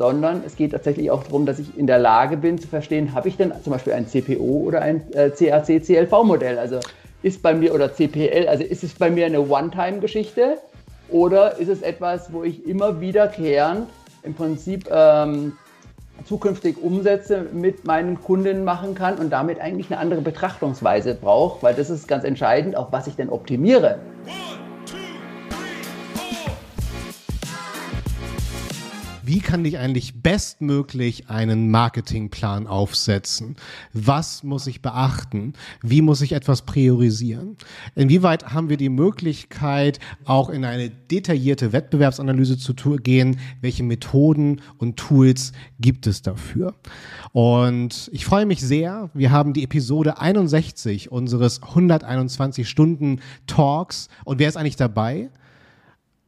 sondern es geht tatsächlich auch darum, dass ich in der Lage bin zu verstehen, habe ich denn zum Beispiel ein CPO oder ein äh, CAC-CLV-Modell? Also ist bei mir oder CPL, also ist es bei mir eine One-Time-Geschichte oder ist es etwas, wo ich immer wiederkehrend im Prinzip ähm, zukünftig Umsätze mit meinen Kunden machen kann und damit eigentlich eine andere Betrachtungsweise brauche, weil das ist ganz entscheidend, auf was ich denn optimiere. Wie kann ich eigentlich bestmöglich einen Marketingplan aufsetzen? Was muss ich beachten? Wie muss ich etwas priorisieren? Inwieweit haben wir die Möglichkeit, auch in eine detaillierte Wettbewerbsanalyse zu gehen? Welche Methoden und Tools gibt es dafür? Und ich freue mich sehr. Wir haben die Episode 61 unseres 121 Stunden Talks. Und wer ist eigentlich dabei?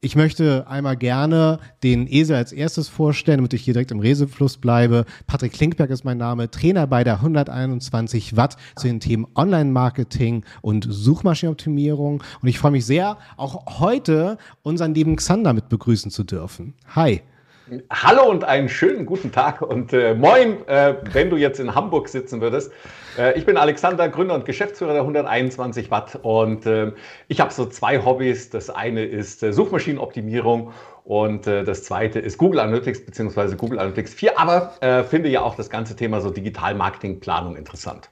Ich möchte einmal gerne den Esel als erstes vorstellen, damit ich hier direkt im Resefluss bleibe. Patrick Klinkberg ist mein Name, Trainer bei der 121 Watt zu den Themen Online-Marketing und Suchmaschinenoptimierung. Und ich freue mich sehr, auch heute unseren lieben Xander mit begrüßen zu dürfen. Hi. Hallo und einen schönen guten Tag und äh, moin, äh, wenn du jetzt in Hamburg sitzen würdest. Äh, ich bin Alexander, Gründer und Geschäftsführer der 121 Watt und äh, ich habe so zwei Hobbys. Das eine ist äh, Suchmaschinenoptimierung und äh, das zweite ist Google Analytics bzw. Google Analytics 4, aber finde ja auch das ganze Thema so Digital-Marketing-Planung interessant.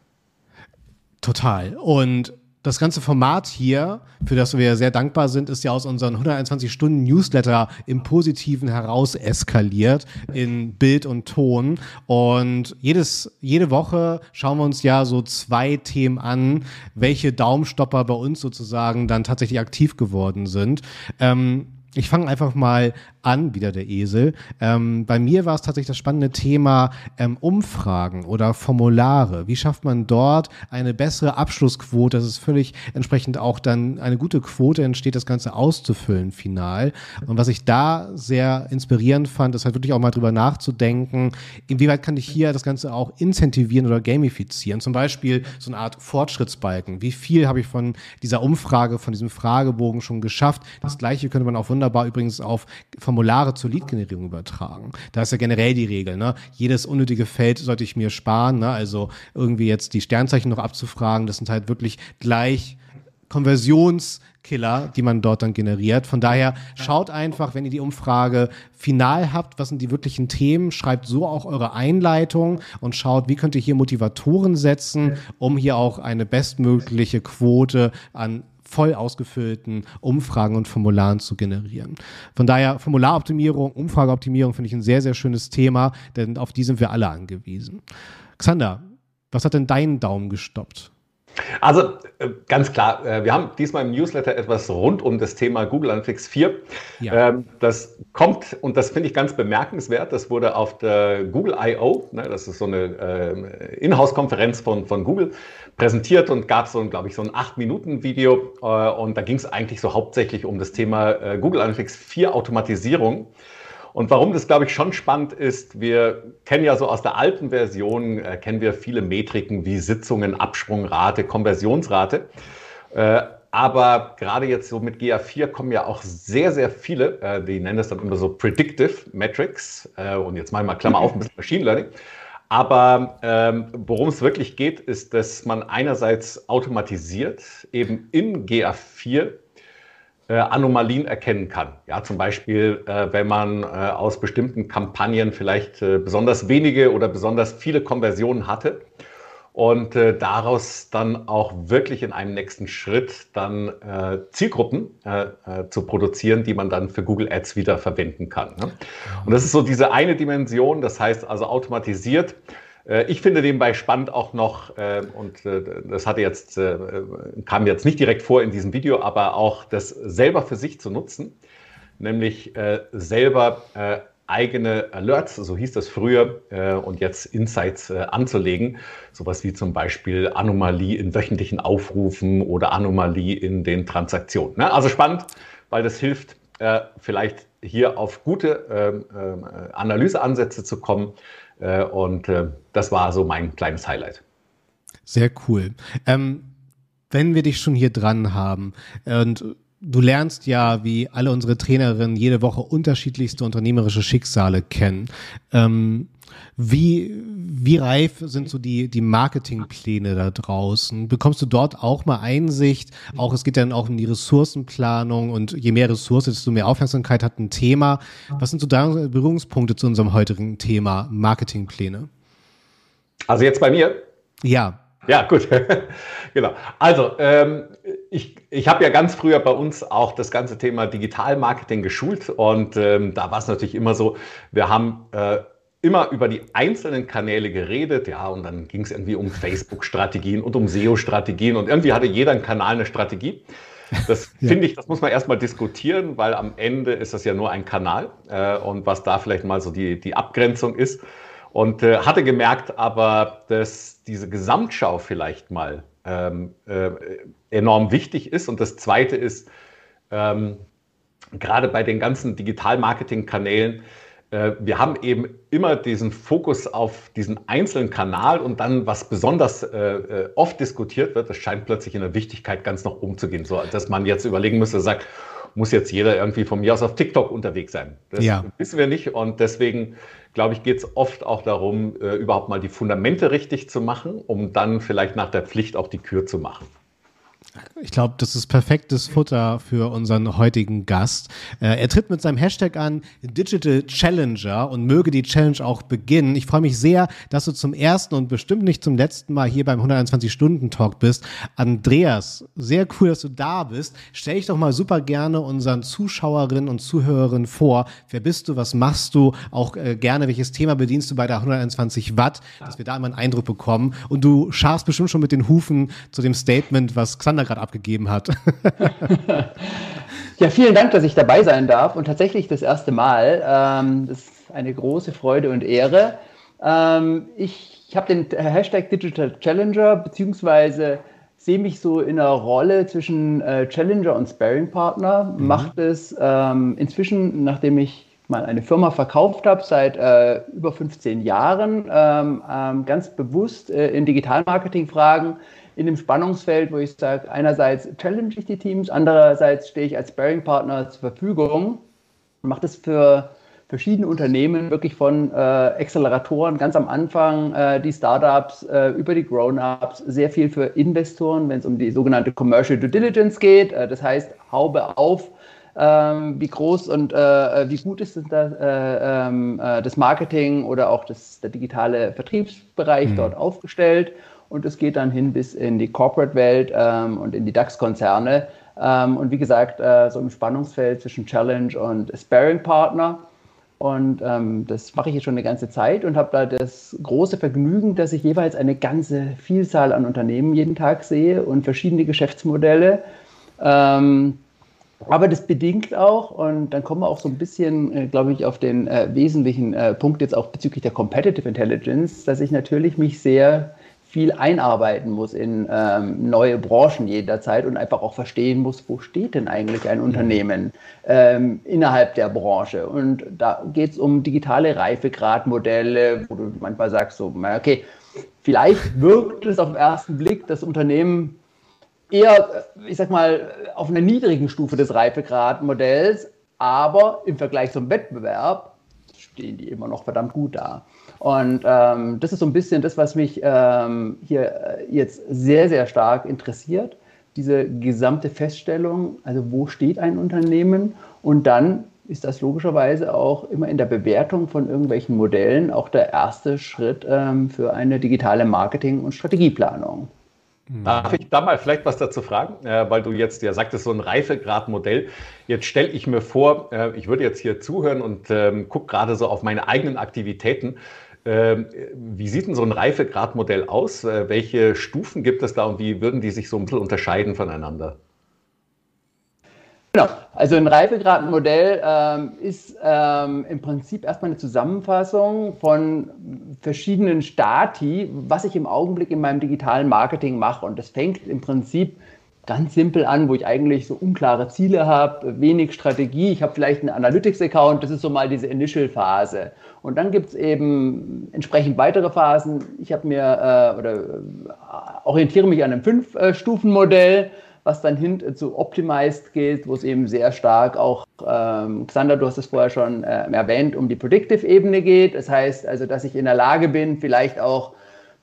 Total. Und das ganze Format hier, für das wir sehr dankbar sind, ist ja aus unseren 121 Stunden Newsletter im Positiven heraus eskaliert in Bild und Ton. Und jedes, jede Woche schauen wir uns ja so zwei Themen an, welche Daumenstopper bei uns sozusagen dann tatsächlich aktiv geworden sind. Ähm, ich fange einfach mal an, wieder der Esel. Ähm, bei mir war es tatsächlich das spannende Thema ähm, Umfragen oder Formulare. Wie schafft man dort eine bessere Abschlussquote, dass es völlig entsprechend auch dann eine gute Quote entsteht, das Ganze auszufüllen final. Und was ich da sehr inspirierend fand, ist halt wirklich auch mal drüber nachzudenken, inwieweit kann ich hier das Ganze auch incentivieren oder gamifizieren. Zum Beispiel so eine Art Fortschrittsbalken. Wie viel habe ich von dieser Umfrage, von diesem Fragebogen schon geschafft? Das gleiche könnte man auch wunderbar übrigens auf Formulare zur Lead-Generierung übertragen. Da ist ja generell die Regel, ne? Jedes unnötige Feld sollte ich mir sparen, ne? Also irgendwie jetzt die Sternzeichen noch abzufragen, das sind halt wirklich gleich Konversionskiller, die man dort dann generiert. Von daher schaut einfach, wenn ihr die Umfrage final habt, was sind die wirklichen Themen, schreibt so auch eure Einleitung und schaut, wie könnt ihr hier Motivatoren setzen, um hier auch eine bestmögliche Quote an voll ausgefüllten Umfragen und Formularen zu generieren. Von daher Formularoptimierung, Umfrageoptimierung finde ich ein sehr, sehr schönes Thema, denn auf die sind wir alle angewiesen. Xander, was hat denn deinen Daumen gestoppt? Also äh, ganz klar, äh, wir haben diesmal im Newsletter etwas rund um das Thema Google Analytics 4. Ja. Ähm, das kommt, und das finde ich ganz bemerkenswert, das wurde auf der Google I.O., ne, das ist so eine äh, Inhouse-Konferenz von, von Google, präsentiert und gab so, glaube ich, so ein 8-Minuten-Video. Und da ging es eigentlich so hauptsächlich um das Thema Google Analytics 4 Automatisierung. Und warum das, glaube ich, schon spannend ist, wir kennen ja so aus der alten Version, äh, kennen wir viele Metriken wie Sitzungen, Absprungrate, Konversionsrate. Äh, aber gerade jetzt so mit GA4 kommen ja auch sehr, sehr viele, äh, die nennen das dann immer so Predictive Metrics. Äh, und jetzt mal mal Klammer auf, ein bisschen Machine Learning. Aber ähm, worum es wirklich geht, ist, dass man einerseits automatisiert eben in GA4 äh, Anomalien erkennen kann. Ja, zum Beispiel, äh, wenn man äh, aus bestimmten Kampagnen vielleicht äh, besonders wenige oder besonders viele Konversionen hatte und äh, daraus dann auch wirklich in einem nächsten Schritt dann äh, Zielgruppen zu produzieren, die man dann für Google Ads wieder verwenden kann. Ne? Und das ist so diese eine Dimension, das heißt also automatisiert ich finde nebenbei spannend auch noch, äh, und äh, das hatte jetzt, kam jetzt nicht direkt vor in diesem Video, aber auch das selber für sich zu nutzen, nämlich selber eigene Alerts, so hieß das früher, und jetzt Insights anzulegen. Sowas wie zum Beispiel Anomalie in wöchentlichen Aufrufen oder Anomalie in den Transaktionen. Ne? Also spannend, weil das hilft, vielleicht hier auf gute ähm, ähm, Analyseansätze zu kommen äh, und äh, das war so mein kleines Highlight. Sehr cool. Ähm, wenn wir dich schon hier dran haben und du lernst ja, wie alle unsere Trainerinnen, jede Woche unterschiedlichste unternehmerische Schicksale kennen. Ähm, wie, wie reif sind so die, die Marketingpläne da draußen? Bekommst du dort auch mal Einsicht? Auch es geht dann auch um die Ressourcenplanung und je mehr Ressourcen, desto mehr Aufmerksamkeit hat ein Thema. Was sind so da Berührungspunkte zu unserem heutigen Thema Marketingpläne? Also jetzt bei mir? Ja. Ja, gut. genau. Also, ähm, ich, ich habe ja ganz früher bei uns auch das ganze Thema Digitalmarketing geschult und ähm, da war es natürlich immer so, wir haben äh, immer über die einzelnen Kanäle geredet, ja, und dann ging es irgendwie um Facebook-Strategien und um SEO-Strategien und irgendwie hatte jeder einen Kanal eine Strategie. Das ja. finde ich, das muss man erstmal diskutieren, weil am Ende ist das ja nur ein Kanal äh, und was da vielleicht mal so die, die Abgrenzung ist. Und äh, hatte gemerkt aber, dass diese Gesamtschau vielleicht mal ähm, äh, enorm wichtig ist. Und das Zweite ist, ähm, gerade bei den ganzen Digital-Marketing-Kanälen, wir haben eben immer diesen Fokus auf diesen einzelnen Kanal und dann, was besonders äh, äh, oft diskutiert wird, das scheint plötzlich in der Wichtigkeit ganz nach oben zu gehen, so dass man jetzt überlegen müsste, sagt, muss jetzt jeder irgendwie von mir aus auf TikTok unterwegs sein. Das ja. wissen wir nicht und deswegen glaube ich, geht es oft auch darum, äh, überhaupt mal die Fundamente richtig zu machen, um dann vielleicht nach der Pflicht auch die Kür zu machen. Ich glaube, das ist perfektes Futter für unseren heutigen Gast. Äh, er tritt mit seinem Hashtag an Digital Challenger und möge die Challenge auch beginnen. Ich freue mich sehr, dass du zum ersten und bestimmt nicht zum letzten Mal hier beim 121-Stunden-Talk bist. Andreas, sehr cool, dass du da bist. Stell dich doch mal super gerne unseren Zuschauerinnen und Zuhörerinnen vor. Wer bist du? Was machst du? Auch äh, gerne, welches Thema bedienst du bei der 121 Watt, dass wir da immer einen Eindruck bekommen. Und du scharfst bestimmt schon mit den Hufen zu dem Statement, was Xander Alexander gerade abgegeben hat. ja, vielen Dank, dass ich dabei sein darf und tatsächlich das erste Mal. Ähm, das ist eine große Freude und Ehre. Ähm, ich ich habe den Hashtag Digital Challenger, beziehungsweise sehe mich so in einer Rolle zwischen äh, Challenger und Sparing-Partner. Mhm. Macht es ähm, inzwischen, nachdem ich mal eine Firma verkauft habe, seit äh, über 15 Jahren, ähm, ähm, ganz bewusst äh, in Digitalmarketing-Fragen in dem Spannungsfeld, wo ich sage, einerseits challenge ich die Teams, andererseits stehe ich als Sparing-Partner zur Verfügung und mache das für verschiedene Unternehmen, wirklich von äh, Acceleratoren ganz am Anfang, äh, die Startups, äh, über die Grown-ups, sehr viel für Investoren, wenn es um die sogenannte Commercial Due Diligence geht. Äh, das heißt, Haube auf, ähm, wie groß und äh, wie gut ist das, äh, ähm, das Marketing oder auch das, der digitale Vertriebsbereich mhm. dort aufgestellt und es geht dann hin bis in die Corporate-Welt ähm, und in die DAX-Konzerne. Ähm, und wie gesagt, äh, so im Spannungsfeld zwischen Challenge und Sparing-Partner. Und ähm, das mache ich jetzt schon eine ganze Zeit und habe da das große Vergnügen, dass ich jeweils eine ganze Vielzahl an Unternehmen jeden Tag sehe und verschiedene Geschäftsmodelle. Ähm, aber das bedingt auch, und dann kommen wir auch so ein bisschen, äh, glaube ich, auf den äh, wesentlichen äh, Punkt jetzt auch bezüglich der Competitive Intelligence, dass ich natürlich mich sehr viel einarbeiten muss in ähm, neue Branchen jederzeit und einfach auch verstehen muss, wo steht denn eigentlich ein Unternehmen ähm, innerhalb der Branche. Und da geht es um digitale Reifegradmodelle, wo du manchmal sagst, so, okay, vielleicht wirkt es auf den ersten Blick das Unternehmen eher, ich sag mal, auf einer niedrigen Stufe des Reifegradmodells, aber im Vergleich zum Wettbewerb stehen die immer noch verdammt gut da. Und ähm, das ist so ein bisschen das, was mich ähm, hier äh, jetzt sehr, sehr stark interessiert. Diese gesamte Feststellung, also wo steht ein Unternehmen? Und dann ist das logischerweise auch immer in der Bewertung von irgendwelchen Modellen auch der erste Schritt ähm, für eine digitale Marketing- und Strategieplanung. Darf ich da mal vielleicht was dazu fragen? Äh, weil du jetzt ja sagtest, so ein Reifegradmodell. Jetzt stelle ich mir vor, äh, ich würde jetzt hier zuhören und ähm, gucke gerade so auf meine eigenen Aktivitäten. Ähm, wie sieht denn so ein Reifegradmodell aus? Äh, welche Stufen gibt es da und wie würden die sich so ein bisschen unterscheiden voneinander? Genau, also ein Reifegradmodell ähm, ist ähm, im Prinzip erstmal eine Zusammenfassung von verschiedenen Stati, was ich im Augenblick in meinem digitalen Marketing mache. Und das fängt im Prinzip ganz simpel an, wo ich eigentlich so unklare Ziele habe, wenig Strategie. Ich habe vielleicht einen Analytics-Account, das ist so mal diese Initial-Phase. Und dann gibt es eben entsprechend weitere Phasen. Ich habe mir äh, oder äh, orientiere mich an einem Fünf-Stufen-Modell, was dann hin zu Optimized geht, wo es eben sehr stark auch, ähm, Xander, du hast es vorher schon äh, erwähnt, um die Predictive-Ebene geht. Das heißt also, dass ich in der Lage bin, vielleicht auch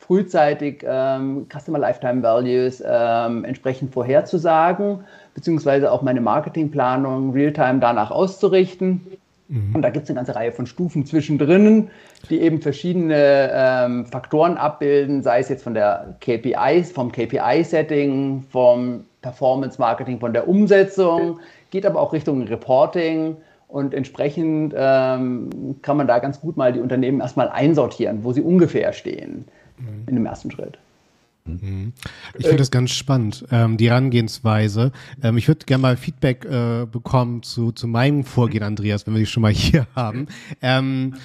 frühzeitig ähm, Customer Lifetime Values ähm, entsprechend vorherzusagen, beziehungsweise auch meine Marketingplanung real-time danach auszurichten. Mhm. Und da gibt es eine ganze Reihe von Stufen zwischendrin, die eben verschiedene ähm, Faktoren abbilden, sei es jetzt von der KPI, vom KPI-Setting, vom Performance-Marketing, von der Umsetzung, geht aber auch Richtung Reporting. Und entsprechend ähm, kann man da ganz gut mal die Unternehmen erstmal einsortieren, wo sie ungefähr stehen mhm. in dem ersten Schritt. Mhm. Ich finde das ganz spannend, ähm, die Herangehensweise. Ähm, ich würde gerne mal Feedback äh, bekommen zu, zu meinem Vorgehen, Andreas, wenn wir dich schon mal hier haben. Ähm,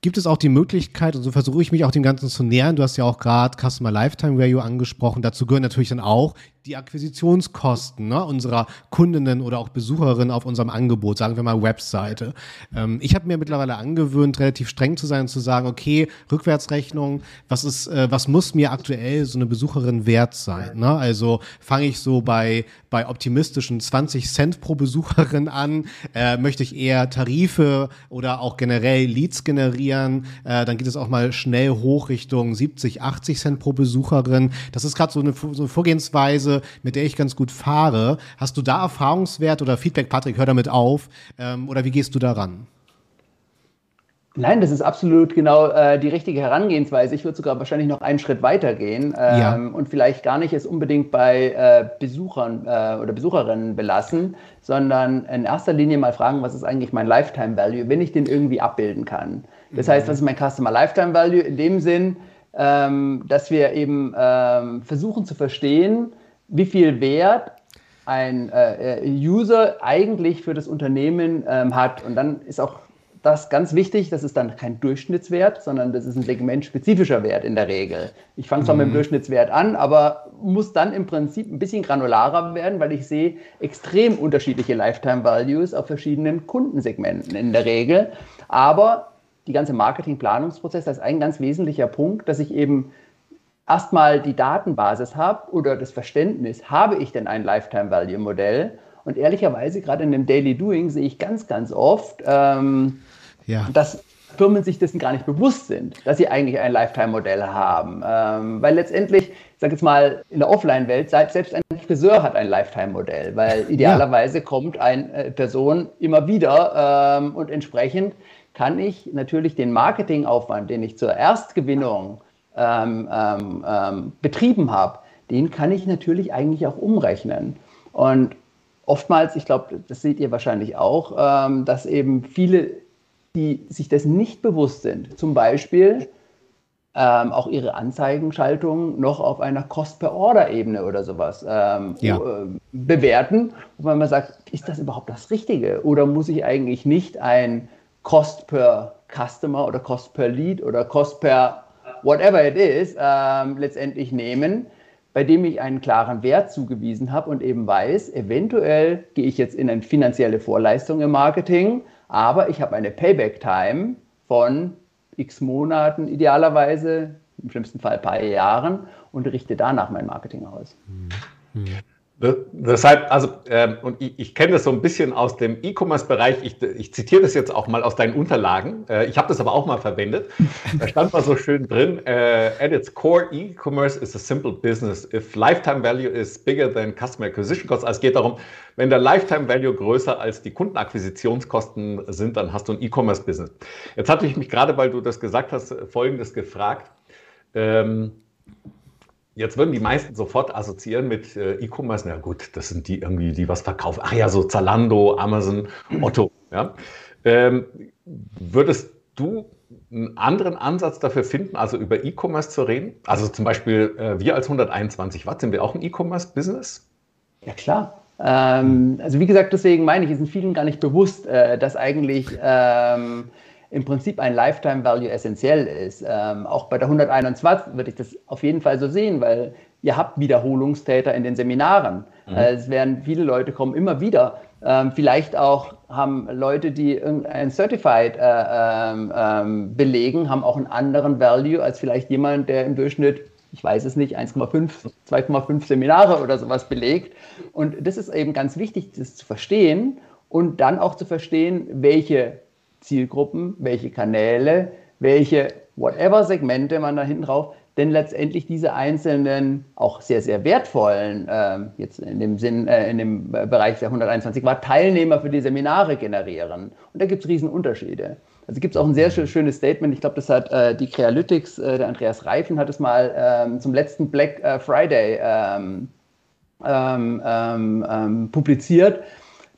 gibt es auch die Möglichkeit, und so versuche ich mich auch dem Ganzen zu nähern, du hast ja auch gerade Customer Lifetime Value angesprochen, dazu gehören natürlich dann auch die Akquisitionskosten ne, unserer Kundinnen oder auch Besucherinnen auf unserem Angebot, sagen wir mal Webseite. Ähm, ich habe mir mittlerweile angewöhnt, relativ streng zu sein und zu sagen, okay, Rückwärtsrechnung, was ist, äh, was muss mir aktuell so eine Besucherin wert sein? Ne? Also fange ich so bei, bei optimistischen 20 Cent pro Besucherin an, äh, möchte ich eher Tarife oder auch generell Leads generieren, äh, dann geht es auch mal schnell hoch Richtung 70, 80 Cent pro Besucherin. Das ist gerade so so eine Vorgehensweise, mit der ich ganz gut fahre. Hast du da Erfahrungswert oder Feedback, Patrick, hör damit auf? Ähm, oder wie gehst du daran? Nein, das ist absolut genau äh, die richtige Herangehensweise. Ich würde sogar wahrscheinlich noch einen Schritt weiter gehen ähm, ja. und vielleicht gar nicht es unbedingt bei äh, Besuchern äh, oder Besucherinnen belassen, sondern in erster Linie mal fragen, was ist eigentlich mein Lifetime Value, wenn ich den irgendwie abbilden kann. Das mhm. heißt, was ist mein Customer Lifetime Value in dem Sinn, ähm, dass wir eben ähm, versuchen zu verstehen, wie viel Wert ein äh, äh, User eigentlich für das Unternehmen ähm, hat. Und dann ist auch das ganz wichtig, das ist dann kein Durchschnittswert, sondern das ist ein segmentspezifischer Wert in der Regel. Ich fange zwar mhm. mit dem mhm. Durchschnittswert an, aber muss dann im Prinzip ein bisschen granularer werden, weil ich sehe extrem unterschiedliche Lifetime Values auf verschiedenen Kundensegmenten in der Regel. Aber die ganze Marketingplanungsprozess, das ist ein ganz wesentlicher Punkt, dass ich eben erstmal die Datenbasis habe oder das Verständnis, habe ich denn ein Lifetime Value Modell? Und ehrlicherweise, gerade in dem Daily Doing, sehe ich ganz, ganz oft, ähm, ja. dass Firmen sich dessen gar nicht bewusst sind, dass sie eigentlich ein Lifetime-Modell haben. Ähm, weil letztendlich, ich sage jetzt mal, in der Offline-Welt, selbst ein Friseur hat ein Lifetime-Modell, weil idealerweise ja. kommt eine äh, Person immer wieder ähm, und entsprechend kann ich natürlich den Marketingaufwand, den ich zur Erstgewinnung ähm, ähm, ähm, betrieben habe, den kann ich natürlich eigentlich auch umrechnen. Und oftmals, ich glaube, das seht ihr wahrscheinlich auch, ähm, dass eben viele, die sich dessen nicht bewusst sind, zum Beispiel ähm, auch ihre Anzeigenschaltung noch auf einer Cost-per-Order-Ebene oder sowas ähm, ja. äh, bewerten, wo man sagt, ist das überhaupt das Richtige? Oder muss ich eigentlich nicht ein Cost per Customer oder Cost per Lead oder Cost per whatever it is, ähm, letztendlich nehmen, bei dem ich einen klaren Wert zugewiesen habe und eben weiß, eventuell gehe ich jetzt in eine finanzielle Vorleistung im Marketing, aber ich habe eine Payback-Time von x Monaten idealerweise, im schlimmsten Fall ein paar Jahren und richte danach mein Marketing aus. Mhm. Deshalb, also, ähm, und ich, ich kenne das so ein bisschen aus dem E-Commerce-Bereich. Ich, ich zitiere das jetzt auch mal aus deinen Unterlagen. Äh, ich habe das aber auch mal verwendet. Da stand mal so schön drin: äh, At its core, E-Commerce is a simple business. If lifetime value is bigger than customer acquisition costs, also es geht darum, wenn der Lifetime Value größer als die Kundenakquisitionskosten sind, dann hast du ein E-Commerce-Business. Jetzt hatte ich mich gerade, weil du das gesagt hast, Folgendes gefragt. Ähm, Jetzt würden die meisten sofort assoziieren mit äh, E-Commerce. Na gut, das sind die irgendwie, die was verkaufen. Ach ja, so Zalando, Amazon, Otto. Ja. Ähm, würdest du einen anderen Ansatz dafür finden, also über E-Commerce zu reden? Also zum Beispiel äh, wir als 121 Watt, sind wir auch ein E-Commerce-Business? Ja, klar. Ähm, also wie gesagt, deswegen meine ich, es sind vielen gar nicht bewusst, äh, dass eigentlich ähm, im Prinzip ein Lifetime Value essentiell ist. Ähm, auch bei der 121 würde ich das auf jeden Fall so sehen, weil ihr habt Wiederholungstäter in den Seminaren. Mhm. Äh, es werden viele Leute kommen immer wieder. Ähm, vielleicht auch haben Leute, die irgendein Certified äh, ähm, ähm, belegen, haben auch einen anderen Value als vielleicht jemand, der im Durchschnitt ich weiß es nicht, 1,5, 2,5 Seminare oder sowas belegt. Und das ist eben ganz wichtig, das zu verstehen und dann auch zu verstehen, welche Zielgruppen, welche Kanäle, welche whatever Segmente man da hinten drauf, denn letztendlich diese einzelnen, auch sehr, sehr wertvollen, äh, jetzt in dem Sinn, äh, in dem Bereich der 121 Watt, Teilnehmer für die Seminare generieren. Und da gibt es Riesenunterschiede. Also gibt es auch ein sehr schönes Statement, ich glaube, das hat äh, die Crealytics, äh, der Andreas Reifen hat es mal ähm, zum letzten Black äh, Friday ähm, ähm, ähm, ähm publiziert.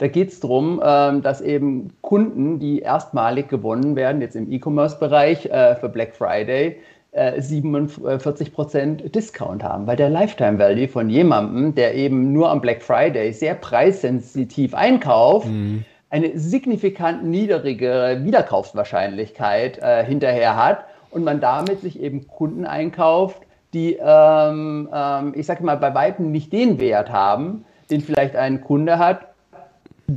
Da geht es darum, ähm, dass eben Kunden, die erstmalig gewonnen werden, jetzt im E-Commerce-Bereich äh, für Black Friday, 47% äh, Discount haben, weil der Lifetime Value von jemandem, der eben nur am Black Friday sehr preissensitiv einkauft, mhm. eine signifikant niedrigere Wiederkaufswahrscheinlichkeit äh, hinterher hat und man damit sich eben Kunden einkauft, die, ähm, ähm, ich sage mal, bei Weitem nicht den Wert haben, den vielleicht ein Kunde hat,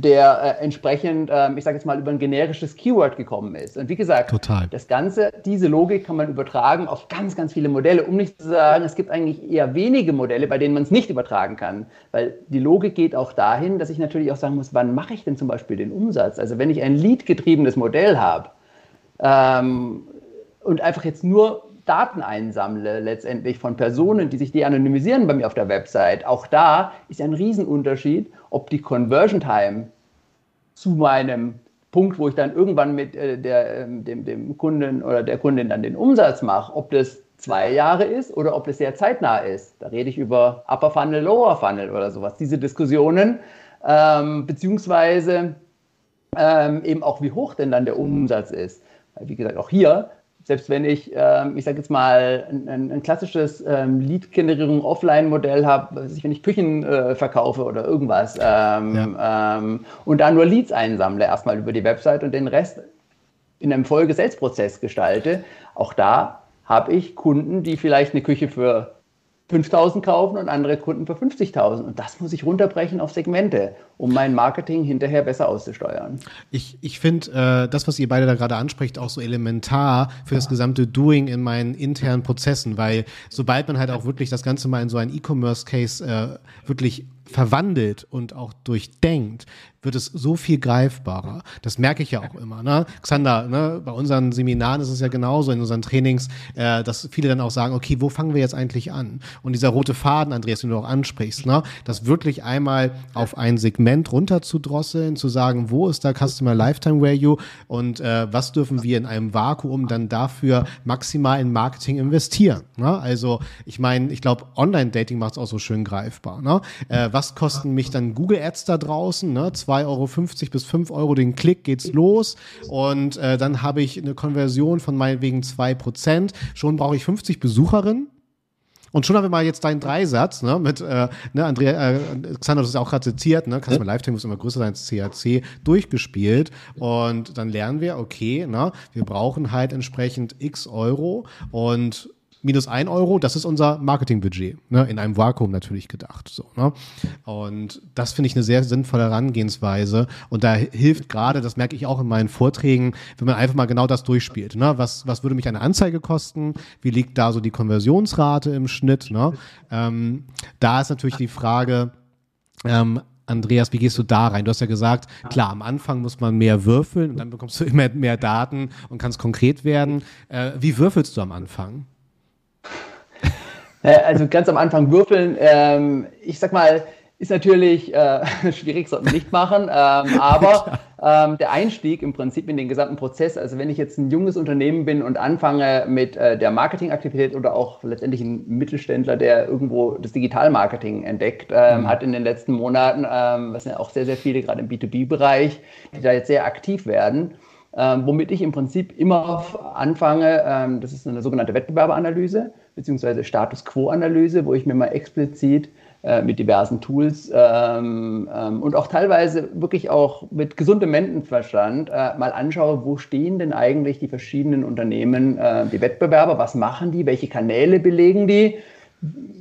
der äh, entsprechend, äh, ich sage jetzt mal, über ein generisches Keyword gekommen ist. Und wie gesagt, Total. das Ganze, diese Logik kann man übertragen auf ganz, ganz viele Modelle, um nicht zu sagen, es gibt eigentlich eher wenige Modelle, bei denen man es nicht übertragen kann. Weil die Logik geht auch dahin, dass ich natürlich auch sagen muss, wann mache ich denn zum Beispiel den Umsatz? Also wenn ich ein Lead-getriebenes Modell habe ähm, und einfach jetzt nur Daten einsammle, letztendlich von Personen, die sich de-anonymisieren bei mir auf der Website, auch da ist ein Riesenunterschied, ob die Conversion Time zu meinem Punkt, wo ich dann irgendwann mit äh, der, äh, dem, dem Kunden oder der Kundin dann den Umsatz mache, ob das zwei Jahre ist oder ob das sehr zeitnah ist. Da rede ich über Upper Funnel, Lower Funnel oder sowas. Diese Diskussionen, ähm, beziehungsweise ähm, eben auch, wie hoch denn dann der Umsatz ist. Weil, wie gesagt, auch hier selbst wenn ich, ähm, ich sage jetzt mal, ein, ein klassisches ähm, Lead-Generierung Offline-Modell habe, wenn ich Küchen äh, verkaufe oder irgendwas ähm, ja. ähm, und da nur Leads einsammle, erstmal über die Website und den Rest in einem Folge-Sales-Prozess gestalte, auch da habe ich Kunden, die vielleicht eine Küche für 5000 kaufen und andere Kunden für 50.000. Und das muss ich runterbrechen auf Segmente, um mein Marketing hinterher besser auszusteuern. Ich, ich finde äh, das, was ihr beide da gerade anspricht, auch so elementar für das gesamte Doing in meinen internen Prozessen, weil sobald man halt auch wirklich das Ganze mal in so einen E-Commerce-Case äh, wirklich verwandelt und auch durchdenkt, wird es so viel greifbarer. Das merke ich ja auch immer. Ne? Xander, ne? bei unseren Seminaren ist es ja genauso, in unseren Trainings, äh, dass viele dann auch sagen, okay, wo fangen wir jetzt eigentlich an? Und dieser rote Faden, Andreas, den du auch ansprichst, ne? das wirklich einmal auf ein Segment runterzudrosseln, zu sagen, wo ist der Customer Lifetime Value und äh, was dürfen wir in einem Vakuum dann dafür maximal in Marketing investieren? Ne? Also ich meine, ich glaube, Online-Dating macht es auch so schön greifbar. Ne? Äh, was kosten mich dann Google Ads da draußen? Ne? 2,50 Euro bis 5 Euro den Klick geht's los und äh, dann habe ich eine Konversion von meinetwegen 2%. Schon brauche ich 50 Besucherinnen. Und schon haben wir mal jetzt deinen Dreisatz, ne, mit, äh, ne, Andrea, äh, Xander, das ist auch gerade zitiert, ne, Customer. Lifetime muss immer größer sein als CAC, durchgespielt. Und dann lernen wir, okay, ne, wir brauchen halt entsprechend x Euro und minus ein Euro, das ist unser Marketingbudget, ne? in einem Vakuum natürlich gedacht. So, ne? Und das finde ich eine sehr sinnvolle Herangehensweise. Und da hilft gerade, das merke ich auch in meinen Vorträgen, wenn man einfach mal genau das durchspielt. Ne? Was, was würde mich eine Anzeige kosten? Wie liegt da so die Konversionsrate im Schnitt? Ne? Ähm, da ist natürlich die Frage, ähm, Andreas, wie gehst du da rein? Du hast ja gesagt, klar, am Anfang muss man mehr würfeln und dann bekommst du immer mehr Daten und kannst konkret werden. Äh, wie würfelst du am Anfang? Äh, also ganz am Anfang würfeln. Ähm, ich sag mal, ist natürlich äh, schwierig, sollte man nicht machen, ähm, aber ähm, der Einstieg im Prinzip in den gesamten Prozess, also wenn ich jetzt ein junges Unternehmen bin und anfange mit äh, der Marketingaktivität oder auch letztendlich ein Mittelständler, der irgendwo das Digitalmarketing entdeckt, ähm, mhm. hat in den letzten Monaten, ähm, was sind ja auch sehr, sehr viele gerade im B2B-Bereich, die da jetzt sehr aktiv werden, ähm, womit ich im Prinzip immer anfange, ähm, das ist eine sogenannte Wettbewerberanalyse beziehungsweise Status Quo-Analyse, wo ich mir mal explizit äh, mit diversen Tools ähm, ähm, und auch teilweise wirklich auch mit gesundem Menschenverstand äh, mal anschaue, wo stehen denn eigentlich die verschiedenen Unternehmen, äh, die Wettbewerber, was machen die, welche Kanäle belegen die,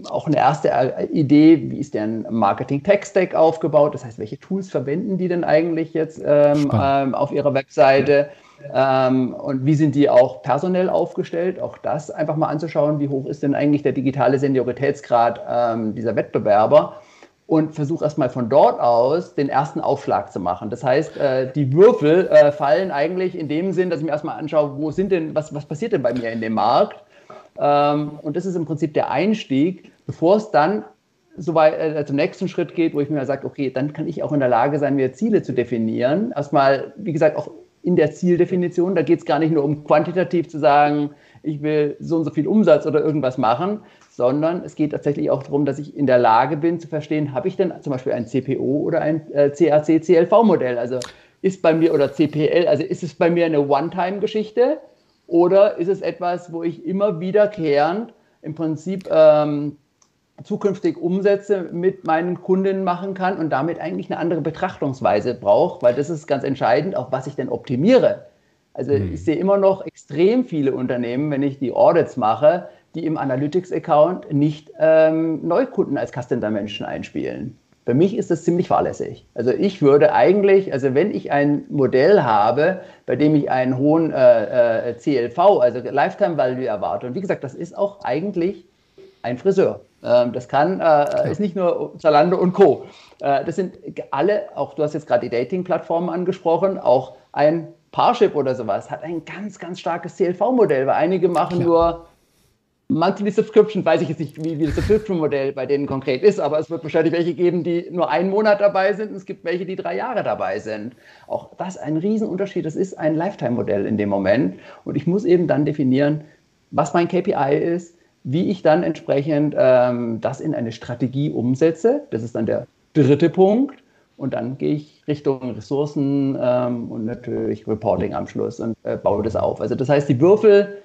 auch eine erste äh, Idee, wie ist deren Marketing-Tech-Stack aufgebaut? Das heißt, welche Tools verwenden die denn eigentlich jetzt ähm, ähm, auf ihrer Webseite? Ähm, und wie sind die auch personell aufgestellt? Auch das einfach mal anzuschauen, wie hoch ist denn eigentlich der digitale Senioritätsgrad ähm, dieser Wettbewerber? Und versuche erstmal von dort aus den ersten Aufschlag zu machen. Das heißt, äh, die Würfel äh, fallen eigentlich in dem Sinn, dass ich mir erstmal anschaue, wo sind denn, was, was passiert denn bei mir in dem Markt? Ähm, und das ist im Prinzip der Einstieg, bevor es dann so weit, äh, zum nächsten Schritt geht, wo ich mir sage, okay, dann kann ich auch in der Lage sein, mir Ziele zu definieren. Erstmal, wie gesagt, auch in der Zieldefinition, da geht es gar nicht nur um quantitativ zu sagen, ich will so und so viel Umsatz oder irgendwas machen, sondern es geht tatsächlich auch darum, dass ich in der Lage bin zu verstehen, habe ich denn zum Beispiel ein CPO oder ein äh, CAC-CLV-Modell? Also ist bei mir oder CPL, also ist es bei mir eine One-Time-Geschichte? Oder ist es etwas, wo ich immer wiederkehrend im Prinzip ähm, zukünftig Umsätze mit meinen Kunden machen kann und damit eigentlich eine andere Betrachtungsweise brauche, weil das ist ganz entscheidend, auf was ich denn optimiere. Also mhm. ich sehe immer noch extrem viele Unternehmen, wenn ich die Audits mache, die im Analytics-Account nicht ähm, Neukunden als Custom Dimension einspielen. Für mich ist das ziemlich fahrlässig. Also ich würde eigentlich, also wenn ich ein Modell habe, bei dem ich einen hohen äh, äh, CLV, also Lifetime Value erwarte, und wie gesagt, das ist auch eigentlich ein Friseur. Ähm, das kann, äh, ist nicht nur Zalando und Co. Äh, das sind alle, auch du hast jetzt gerade die Dating-Plattformen angesprochen, auch ein Parship oder sowas hat ein ganz, ganz starkes CLV-Modell, weil einige machen Klar. nur Monthly Subscription, weiß ich jetzt nicht, wie, wie das Subscription-Modell bei denen konkret ist, aber es wird wahrscheinlich welche geben, die nur einen Monat dabei sind und es gibt welche, die drei Jahre dabei sind. Auch das ein Riesenunterschied. Das ist ein Lifetime-Modell in dem Moment und ich muss eben dann definieren, was mein KPI ist, wie ich dann entsprechend ähm, das in eine Strategie umsetze. Das ist dann der dritte Punkt. Und dann gehe ich Richtung Ressourcen ähm, und natürlich Reporting am Schluss und äh, baue das auf. Also das heißt, die Würfel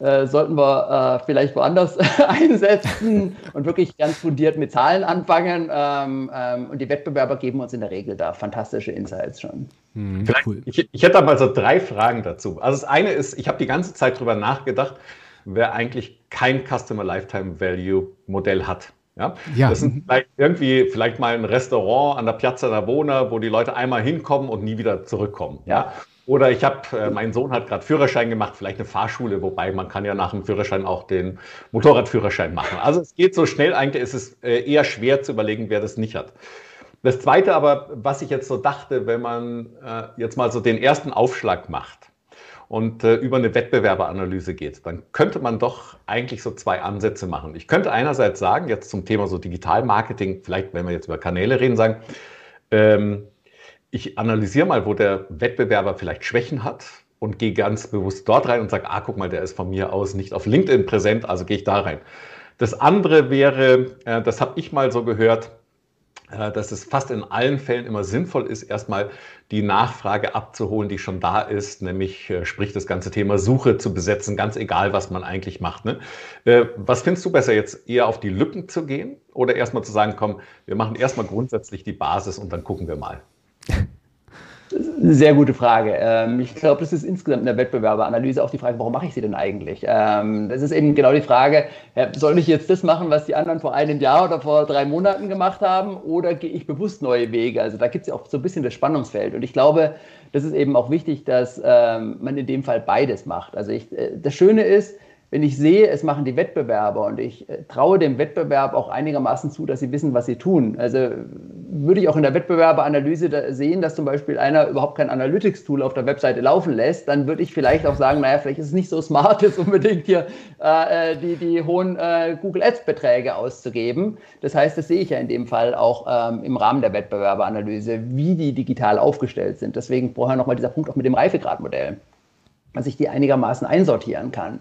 äh, sollten wir äh, vielleicht woanders einsetzen und wirklich ganz fundiert mit Zahlen anfangen. Ähm, ähm, und die Wettbewerber geben uns in der Regel da fantastische Insights schon. Hm, cool. ich, ich, hätte mal so drei Fragen dazu. Also das eine ist, ich habe die ganze Zeit drüber nachgedacht, wer eigentlich kein Customer Lifetime Value Modell hat. Ja? ja. Das sind vielleicht irgendwie vielleicht mal ein Restaurant an der Piazza Navona, wo die Leute einmal hinkommen und nie wieder zurückkommen. Ja. Oder ich habe, äh, mein Sohn hat gerade Führerschein gemacht, vielleicht eine Fahrschule, wobei man kann ja nach dem Führerschein auch den Motorradführerschein machen. Also es geht so schnell, eigentlich ist es äh, eher schwer zu überlegen, wer das nicht hat. Das Zweite aber, was ich jetzt so dachte, wenn man äh, jetzt mal so den ersten Aufschlag macht und äh, über eine Wettbewerberanalyse geht, dann könnte man doch eigentlich so zwei Ansätze machen. Ich könnte einerseits sagen, jetzt zum Thema so Digitalmarketing, vielleicht wenn wir jetzt über Kanäle reden, sagen, ähm, ich analysiere mal, wo der Wettbewerber vielleicht Schwächen hat und gehe ganz bewusst dort rein und sage, ah, guck mal, der ist von mir aus nicht auf LinkedIn präsent, also gehe ich da rein. Das andere wäre, äh, das habe ich mal so gehört, äh, dass es fast in allen Fällen immer sinnvoll ist, erstmal die Nachfrage abzuholen, die schon da ist, nämlich äh, sprich das ganze Thema Suche zu besetzen, ganz egal, was man eigentlich macht. Ne? Was findest du besser, jetzt eher auf die Lücken zu gehen oder erstmal zu sagen, komm, wir machen erstmal grundsätzlich die Basis und dann gucken wir mal? Sehr gute Frage. Ähm, ich glaube, das ist insgesamt in der Wettbewerberanalyse auch die Frage, warum mache ich sie denn eigentlich? Ähm, das ist eben genau die Frage, soll ich jetzt das machen, was die anderen vor einem Jahr oder vor drei Monaten gemacht haben, oder gehe ich bewusst neue Wege? Also da gibt es ja auch so ein bisschen das Spannungsfeld. Und ich glaube, das ist eben auch wichtig, dass ähm, man in dem Fall beides macht. Also ich, äh, das Schöne ist, wenn ich sehe, es machen die Wettbewerber und ich äh, traue dem Wettbewerb auch einigermaßen zu, dass sie wissen, was sie tun. Also würde ich auch in der Wettbewerberanalyse da sehen, dass zum Beispiel einer überhaupt kein Analytics-Tool auf der Webseite laufen lässt, dann würde ich vielleicht auch sagen, naja, vielleicht ist es nicht so smart, jetzt unbedingt hier äh, äh, die, die hohen äh, Google Ads-Beträge auszugeben. Das heißt, das sehe ich ja in dem Fall auch ähm, im Rahmen der Wettbewerberanalyse, wie die digital aufgestellt sind. Deswegen vorher nochmal dieser Punkt auch mit dem Reifegradmodell, dass ich die einigermaßen einsortieren kann.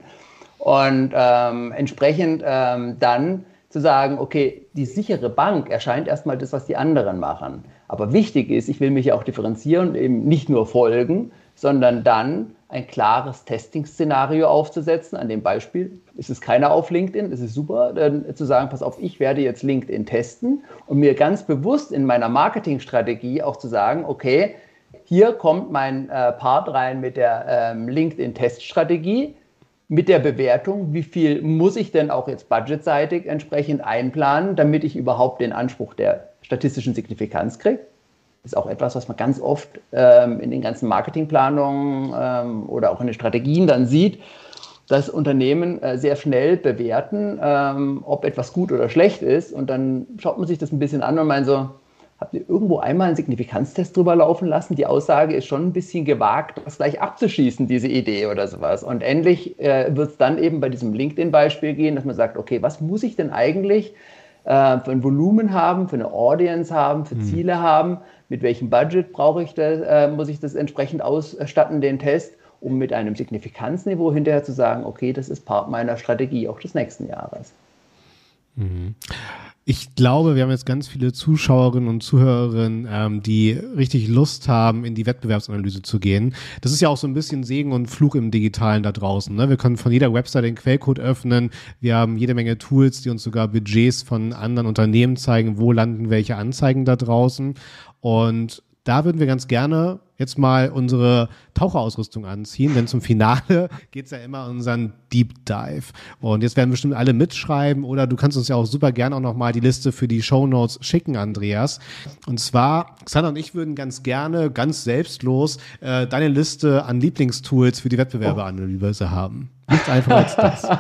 Und ähm, entsprechend ähm, dann zu sagen, okay, die sichere Bank erscheint erstmal das, was die anderen machen. Aber wichtig ist, ich will mich ja auch differenzieren und eben nicht nur folgen, sondern dann ein klares Testing-Szenario aufzusetzen. An dem Beispiel ist es keiner auf LinkedIn, das ist super, dann zu sagen, pass auf, ich werde jetzt LinkedIn testen und mir ganz bewusst in meiner Marketingstrategie auch zu sagen, okay, hier kommt mein äh, Part rein mit der ähm, LinkedIn-Teststrategie mit der Bewertung, wie viel muss ich denn auch jetzt budgetseitig entsprechend einplanen, damit ich überhaupt den Anspruch der statistischen Signifikanz kriege. Ist auch etwas, was man ganz oft ähm, in den ganzen Marketingplanungen ähm, oder auch in den Strategien dann sieht, dass Unternehmen äh, sehr schnell bewerten, ähm, ob etwas gut oder schlecht ist. Und dann schaut man sich das ein bisschen an und meint so, habt ihr irgendwo einmal einen Signifikanztest drüber laufen lassen? Die Aussage ist schon ein bisschen gewagt, das gleich abzuschießen, diese Idee oder sowas. Und endlich äh, wird es dann eben bei diesem LinkedIn-Beispiel gehen, dass man sagt, okay, was muss ich denn eigentlich äh, für ein Volumen haben, für eine Audience haben, für hm. Ziele haben? Mit welchem Budget brauche ich das, äh, muss ich das entsprechend ausstatten, den Test? um mit einem Signifikanzniveau hinterher zu sagen, okay, das ist Part meiner Strategie auch des nächsten Jahres. Mhm. Ich glaube, wir haben jetzt ganz viele Zuschauerinnen und Zuhörerinnen, ähm, die richtig Lust haben, in die Wettbewerbsanalyse zu gehen. Das ist ja auch so ein bisschen Segen und Fluch im Digitalen da draußen. Ne? Wir können von jeder Website den Quellcode öffnen. Wir haben jede Menge Tools, die uns sogar Budgets von anderen Unternehmen zeigen, wo landen welche Anzeigen da draußen. Und da würden wir ganz gerne jetzt mal unsere Taucherausrüstung anziehen, denn zum Finale geht es ja immer um unseren Deep Dive. Und jetzt werden bestimmt alle mitschreiben oder du kannst uns ja auch super gerne auch nochmal die Liste für die Show Notes schicken, Andreas. Und zwar, Xander und ich würden ganz gerne, ganz selbstlos, äh, deine Liste an Lieblingstools für die Wettbewerbeanalyse haben. Nichts einfacher als das.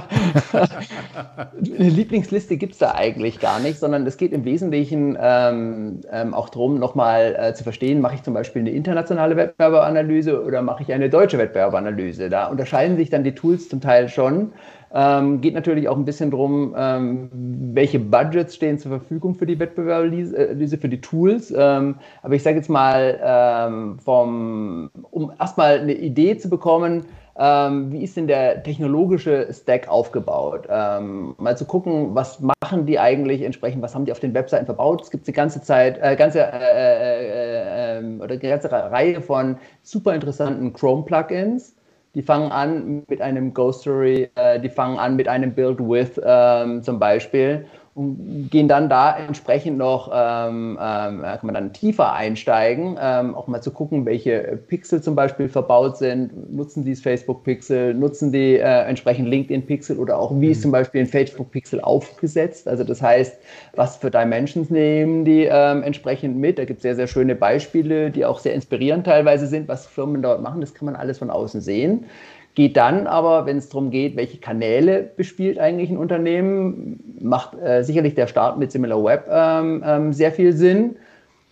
Eine Lieblingsliste gibt es da eigentlich gar nicht, sondern es geht im Wesentlichen ähm, ähm, auch darum, nochmal äh, zu verstehen, mache ich zum Beispiel eine internationale Wettbewerberanalyse oder mache ich eine deutsche Wettbewerberanalyse. Da unterscheiden sich dann die Tools zum Teil schon. Ähm, geht natürlich auch ein bisschen darum, ähm, welche Budgets stehen zur Verfügung für die Wettbewerbanalyse, für die Tools. Ähm, aber ich sage jetzt mal, ähm, vom, um erstmal eine Idee zu bekommen, ähm, wie ist denn der technologische Stack aufgebaut? Ähm, mal zu gucken, was machen die eigentlich entsprechend, was haben die auf den Webseiten verbaut? Es gibt eine ganze Zeit, äh, ganze, äh, äh, ähm, oder eine ganze Reihe von super interessanten Chrome-Plugins. Die fangen an mit einem Ghost Story, äh, die fangen an mit einem Build With ähm, zum Beispiel und gehen dann da entsprechend noch, ähm, ähm, kann man dann tiefer einsteigen, ähm, auch mal zu gucken, welche Pixel zum Beispiel verbaut sind, nutzen die das Facebook-Pixel, nutzen die äh, entsprechend LinkedIn-Pixel oder auch wie ist mhm. zum Beispiel ein Facebook-Pixel aufgesetzt, also das heißt, was für Dimensions nehmen die ähm, entsprechend mit, da gibt es sehr, sehr schöne Beispiele, die auch sehr inspirierend teilweise sind, was Firmen dort machen, das kann man alles von außen sehen. Geht dann aber, wenn es darum geht, welche Kanäle bespielt eigentlich ein Unternehmen, macht äh, sicherlich der Start mit SimilarWeb ähm, ähm, sehr viel Sinn.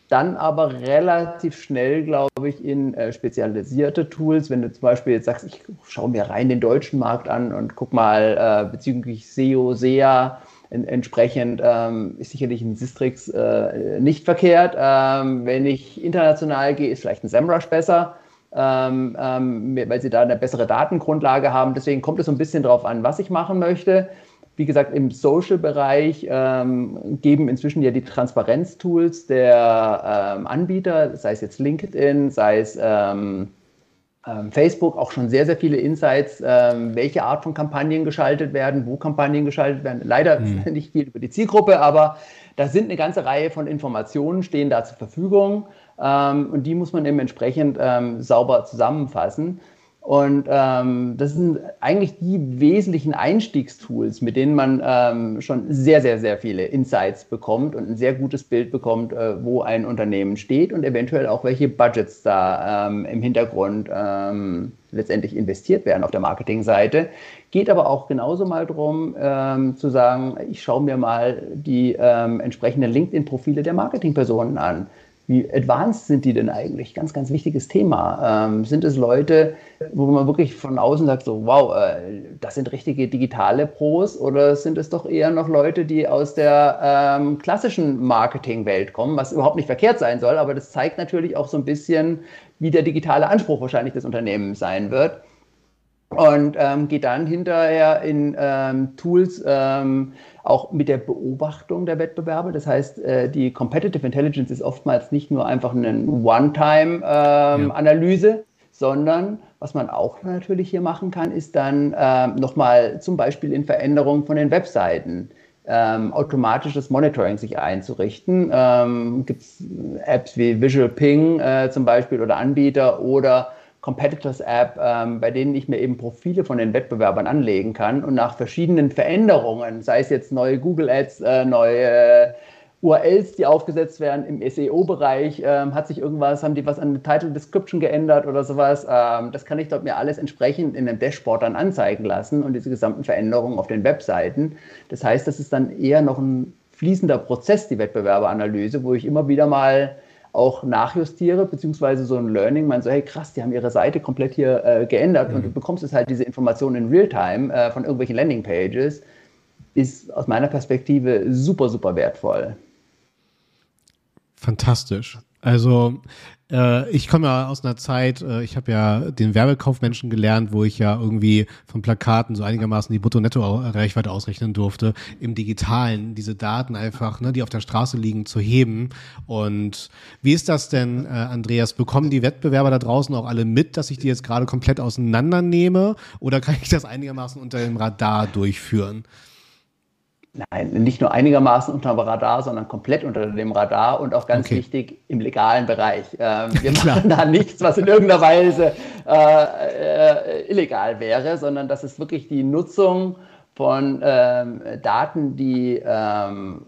Dann aber relativ schnell, glaube ich, in äh, spezialisierte Tools. Wenn du zum Beispiel jetzt sagst, ich schaue mir rein den deutschen Markt an und guck mal äh, bezüglich SEO, SEA, en entsprechend ähm, ist sicherlich ein Sistrix äh, nicht verkehrt. Ähm, wenn ich international gehe, ist vielleicht ein SEMrush besser ähm, ähm, weil sie da eine bessere Datengrundlage haben. Deswegen kommt es so ein bisschen drauf an, was ich machen möchte. Wie gesagt, im Social-Bereich ähm, geben inzwischen ja die Transparenz-Tools der ähm, Anbieter, sei es jetzt LinkedIn, sei es ähm, ähm, Facebook, auch schon sehr, sehr viele Insights, welche Art von Kampagnen geschaltet werden, wo Kampagnen geschaltet werden. Leider hm. nicht viel über die Zielgruppe, aber da sind eine ganze Reihe von Informationen, stehen da zur Verfügung. Ähm, und die muss man eben entsprechend ähm, sauber zusammenfassen. Und ähm, das sind eigentlich die wesentlichen Einstiegstools, mit denen man ähm, schon sehr, sehr, sehr viele Insights bekommt und ein sehr gutes Bild bekommt, äh, wo ein Unternehmen steht und eventuell auch welche Budgets da ähm, im Hintergrund ähm, letztendlich investiert werden auf der Marketingseite. Geht aber auch genauso mal darum, zu sagen, ich schaue mir mal die entsprechenden LinkedIn-Profile der Marketingpersonen an wie advanced sind die denn eigentlich? Ganz, ganz wichtiges Thema. Ähm, sind es Leute, wo man wirklich von außen sagt, so, wow, äh, das sind richtige digitale Pros oder sind es doch eher noch Leute, die aus der ähm, klassischen Marketingwelt kommen, was überhaupt nicht verkehrt sein soll, aber das zeigt natürlich auch so ein bisschen, wie der digitale Anspruch wahrscheinlich des Unternehmens sein wird. Und ähm, geht dann hinterher in ähm, Tools, ähm, auch mit der Beobachtung der Wettbewerbe. Das heißt, äh, die Competitive Intelligence ist oftmals nicht nur einfach eine One-Time-Analyse, ähm, ja. sondern was man auch natürlich hier machen kann, ist dann ähm, nochmal zum Beispiel in Veränderungen von den Webseiten. Ähm, automatisches Monitoring sich einzurichten. Ähm, Gibt es Apps wie Visual Ping äh, zum Beispiel oder Anbieter oder Competitors App, ähm, bei denen ich mir eben Profile von den Wettbewerbern anlegen kann und nach verschiedenen Veränderungen, sei es jetzt neue Google Ads, äh, neue URLs, die aufgesetzt werden im SEO-Bereich, ähm, hat sich irgendwas, haben die was an der Title Description geändert oder sowas. Ähm, das kann ich dort mir alles entsprechend in einem Dashboard dann anzeigen lassen und diese gesamten Veränderungen auf den Webseiten. Das heißt, das ist dann eher noch ein fließender Prozess, die Wettbewerberanalyse, wo ich immer wieder mal auch nachjustiere, beziehungsweise so ein Learning, man so, hey krass, die haben ihre Seite komplett hier äh, geändert mhm. und du bekommst jetzt halt diese Informationen in Realtime äh, von irgendwelchen Landingpages, ist aus meiner Perspektive super, super wertvoll. Fantastisch. Also äh, ich komme ja aus einer Zeit, äh, ich habe ja den Werbekaufmenschen gelernt, wo ich ja irgendwie von Plakaten so einigermaßen die Brutto-Netto-Reichweite ausrechnen durfte, im Digitalen diese Daten einfach, ne, die auf der Straße liegen, zu heben. Und wie ist das denn, äh, Andreas? Bekommen die Wettbewerber da draußen auch alle mit, dass ich die jetzt gerade komplett auseinandernehme? Oder kann ich das einigermaßen unter dem Radar durchführen? Nein, nicht nur einigermaßen unter dem Radar, sondern komplett unter dem Radar und auch ganz okay. wichtig im legalen Bereich. Ähm, wir machen da nichts, was in irgendeiner Weise äh, äh, illegal wäre, sondern das ist wirklich die Nutzung von ähm, Daten, die ähm,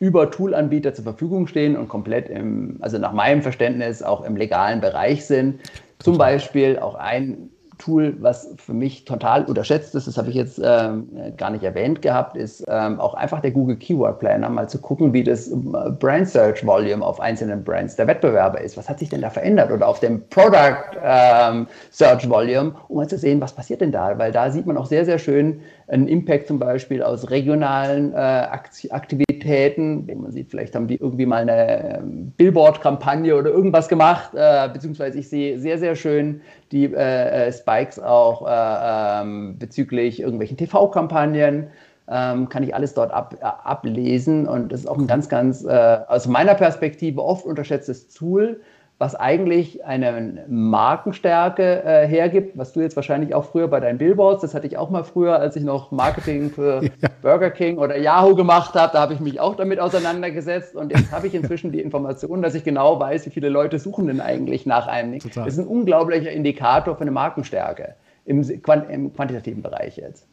über Toolanbieter zur Verfügung stehen und komplett im, also nach meinem Verständnis auch im legalen Bereich sind. Zum Beispiel auch ein Tool, was für mich total unterschätzt ist, das habe ich jetzt ähm, gar nicht erwähnt gehabt, ist ähm, auch einfach der Google Keyword Planner, mal zu gucken, wie das ähm, Brand Search Volume auf einzelnen Brands der Wettbewerber ist. Was hat sich denn da verändert? Oder auf dem Product ähm, Search Volume, um mal zu sehen, was passiert denn da? Weil da sieht man auch sehr, sehr schön einen Impact zum Beispiel aus regionalen äh, Aktivitäten, wo man sieht, vielleicht haben die irgendwie mal eine ähm, Billboard-Kampagne oder irgendwas gemacht, äh, beziehungsweise ich sehe sehr, sehr schön die äh, äh Spikes auch äh, ähm, bezüglich irgendwelchen TV-Kampagnen. Ähm, kann ich alles dort ab, äh, ablesen und das ist auch ein ganz, ganz äh, aus meiner Perspektive oft unterschätztes Tool, was eigentlich eine Markenstärke äh, hergibt, was du jetzt wahrscheinlich auch früher bei deinen Billboards, das hatte ich auch mal früher, als ich noch Marketing für ja. Burger King oder Yahoo gemacht habe, da habe ich mich auch damit auseinandergesetzt und jetzt habe ich inzwischen die Information, dass ich genau weiß, wie viele Leute suchen denn eigentlich nach einem. Total. Das ist ein unglaublicher Indikator für eine Markenstärke im, im quantitativen Bereich jetzt.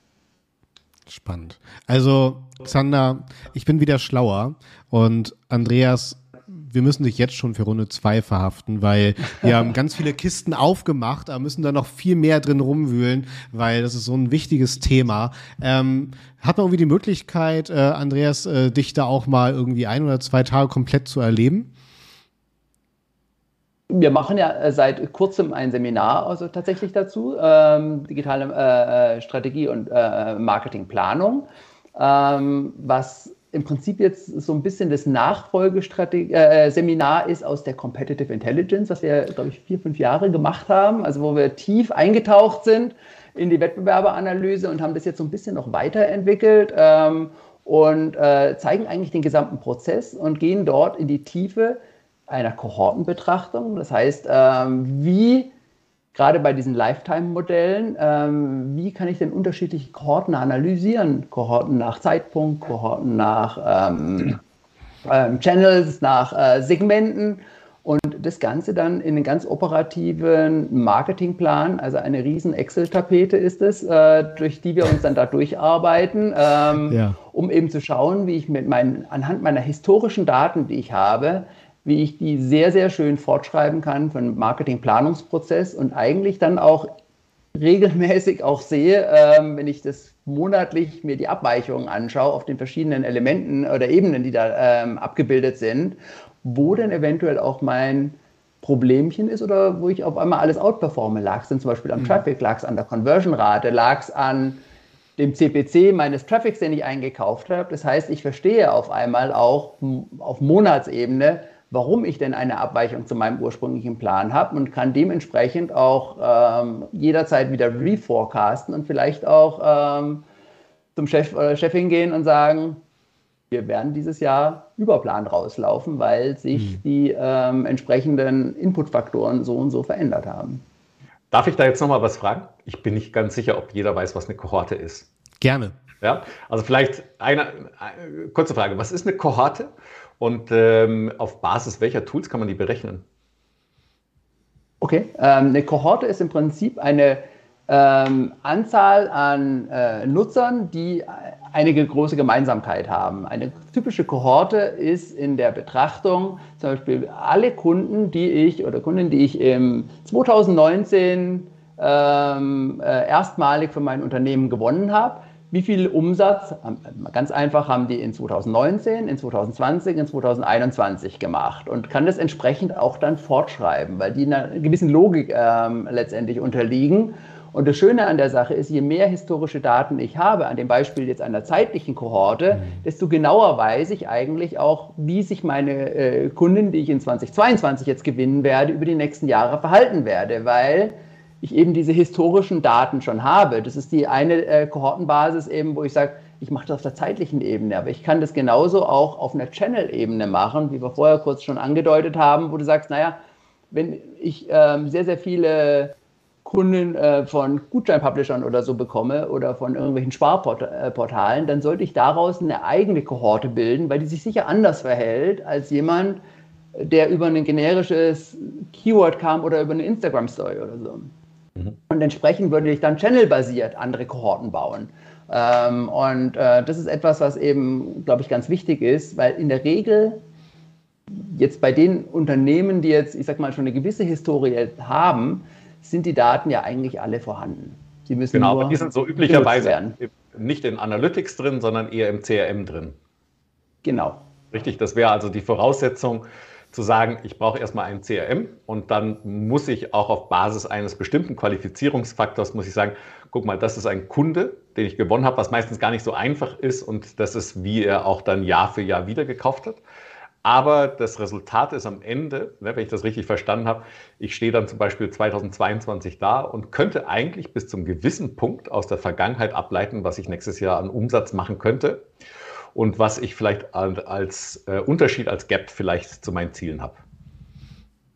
Spannend. Also, Xander, ich bin wieder schlauer und Andreas wir müssen dich jetzt schon für Runde zwei verhaften, weil wir haben ganz viele Kisten aufgemacht, aber müssen da noch viel mehr drin rumwühlen, weil das ist so ein wichtiges Thema. Ähm, hat man irgendwie die Möglichkeit, äh, Andreas, äh, dich da auch mal irgendwie ein oder zwei Tage komplett zu erleben? Wir machen ja äh, seit kurzem ein Seminar also tatsächlich dazu, ähm, digitale äh, äh Strategie und äh, Marketingplanung, ähm, was im Prinzip jetzt so ein bisschen das Nachfolgeseminar äh, ist aus der Competitive Intelligence, was wir, glaube ich, vier, fünf Jahre gemacht haben, also wo wir tief eingetaucht sind in die Wettbewerberanalyse und haben das jetzt so ein bisschen noch weiterentwickelt ähm, und äh, zeigen eigentlich den gesamten Prozess und gehen dort in die Tiefe einer Kohortenbetrachtung. Das heißt, ähm, wie gerade bei diesen Lifetime-Modellen, ähm, wie kann ich denn unterschiedliche Kohorten analysieren? Kohorten nach Zeitpunkt, Kohorten nach ähm, ähm, Channels, nach äh, Segmenten und das Ganze dann in einen ganz operativen Marketingplan, also eine riesen Excel-Tapete ist es, äh, durch die wir uns dann da durcharbeiten, ähm, ja. um eben zu schauen, wie ich mit meinen, anhand meiner historischen Daten, die ich habe, wie ich die sehr, sehr schön fortschreiben kann für einen Marketingplanungsprozess und eigentlich dann auch regelmäßig auch sehe, ähm, wenn ich das monatlich mir die Abweichungen anschaue auf den verschiedenen Elementen oder Ebenen, die da ähm, abgebildet sind, wo denn eventuell auch mein Problemchen ist oder wo ich auf einmal alles outperforme. Lag es denn zum Beispiel am mhm. Traffic, lag es an der Conversion-Rate, lag es an dem CPC meines Traffics, den ich eingekauft habe. Das heißt, ich verstehe auf einmal auch auf Monatsebene, warum ich denn eine Abweichung zu meinem ursprünglichen Plan habe und kann dementsprechend auch ähm, jederzeit wieder reforecasten und vielleicht auch ähm, zum Chef oder Chefin gehen und sagen, wir werden dieses Jahr über Plan rauslaufen, weil sich mhm. die ähm, entsprechenden Inputfaktoren so und so verändert haben. Darf ich da jetzt nochmal was fragen? Ich bin nicht ganz sicher, ob jeder weiß, was eine Kohorte ist. Gerne. Ja, also vielleicht eine, eine kurze Frage. Was ist eine Kohorte? Und ähm, auf Basis welcher Tools kann man die berechnen? Okay, ähm, eine Kohorte ist im Prinzip eine ähm, Anzahl an äh, Nutzern, die einige große Gemeinsamkeit haben. Eine typische Kohorte ist in der Betrachtung zum Beispiel alle Kunden, die ich oder Kunden, die ich im 2019 ähm, äh, erstmalig für mein Unternehmen gewonnen habe. Wie viel Umsatz, ganz einfach, haben die in 2019, in 2020, in 2021 gemacht und kann das entsprechend auch dann fortschreiben, weil die einer gewissen Logik ähm, letztendlich unterliegen. Und das Schöne an der Sache ist, je mehr historische Daten ich habe, an dem Beispiel jetzt einer zeitlichen Kohorte, mhm. desto genauer weiß ich eigentlich auch, wie sich meine äh, Kunden, die ich in 2022 jetzt gewinnen werde, über die nächsten Jahre verhalten werde, weil ich eben diese historischen Daten schon habe. Das ist die eine äh, Kohortenbasis eben, wo ich sage, ich mache das auf der zeitlichen Ebene, aber ich kann das genauso auch auf einer Channel-Ebene machen, wie wir vorher kurz schon angedeutet haben, wo du sagst, naja, wenn ich ähm, sehr, sehr viele Kunden äh, von Gutscheinpublishern oder so bekomme oder von irgendwelchen Sparportalen, dann sollte ich daraus eine eigene Kohorte bilden, weil die sich sicher anders verhält als jemand, der über ein generisches Keyword kam oder über eine Instagram-Story oder so. Mhm. Und entsprechend würde ich dann channelbasiert andere Kohorten bauen. Ähm, und äh, das ist etwas, was eben, glaube ich, ganz wichtig ist, weil in der Regel jetzt bei den Unternehmen, die jetzt, ich sag mal, schon eine gewisse Historie haben, sind die Daten ja eigentlich alle vorhanden. Sie müssen genau, aber die sind so üblicherweise nicht in Analytics drin, sondern eher im CRM drin. Genau. Richtig, das wäre also die Voraussetzung zu sagen, ich brauche erstmal ein CRM und dann muss ich auch auf Basis eines bestimmten Qualifizierungsfaktors, muss ich sagen, guck mal, das ist ein Kunde, den ich gewonnen habe, was meistens gar nicht so einfach ist und das ist, wie er auch dann Jahr für Jahr wieder gekauft hat. Aber das Resultat ist am Ende, ne, wenn ich das richtig verstanden habe, ich stehe dann zum Beispiel 2022 da und könnte eigentlich bis zum gewissen Punkt aus der Vergangenheit ableiten, was ich nächstes Jahr an Umsatz machen könnte und was ich vielleicht als äh, Unterschied, als Gap vielleicht zu meinen Zielen habe.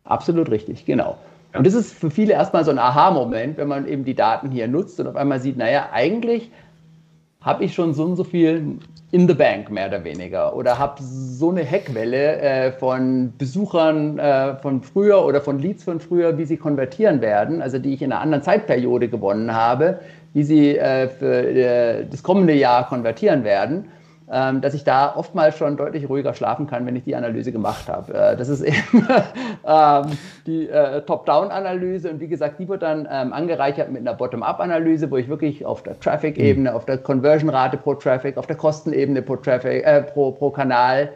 Absolut richtig, genau. Ja. Und das ist für viele erstmal so ein Aha-Moment, wenn man eben die Daten hier nutzt und auf einmal sieht, naja, eigentlich habe ich schon so und so viel in the bank, mehr oder weniger. Oder habe so eine Heckwelle äh, von Besuchern äh, von früher oder von Leads von früher, wie sie konvertieren werden, also die ich in einer anderen Zeitperiode gewonnen habe, wie sie äh, für äh, das kommende Jahr konvertieren werden dass ich da oftmals schon deutlich ruhiger schlafen kann, wenn ich die Analyse gemacht habe. Äh, das ist eben ähm, die äh, Top-Down-Analyse und wie gesagt, die wird dann ähm, angereichert mit einer Bottom-Up-Analyse, wo ich wirklich auf der Traffic-Ebene, mhm. auf der Conversion-Rate pro Traffic, auf der Kostenebene pro, Traffic, äh, pro, pro Kanal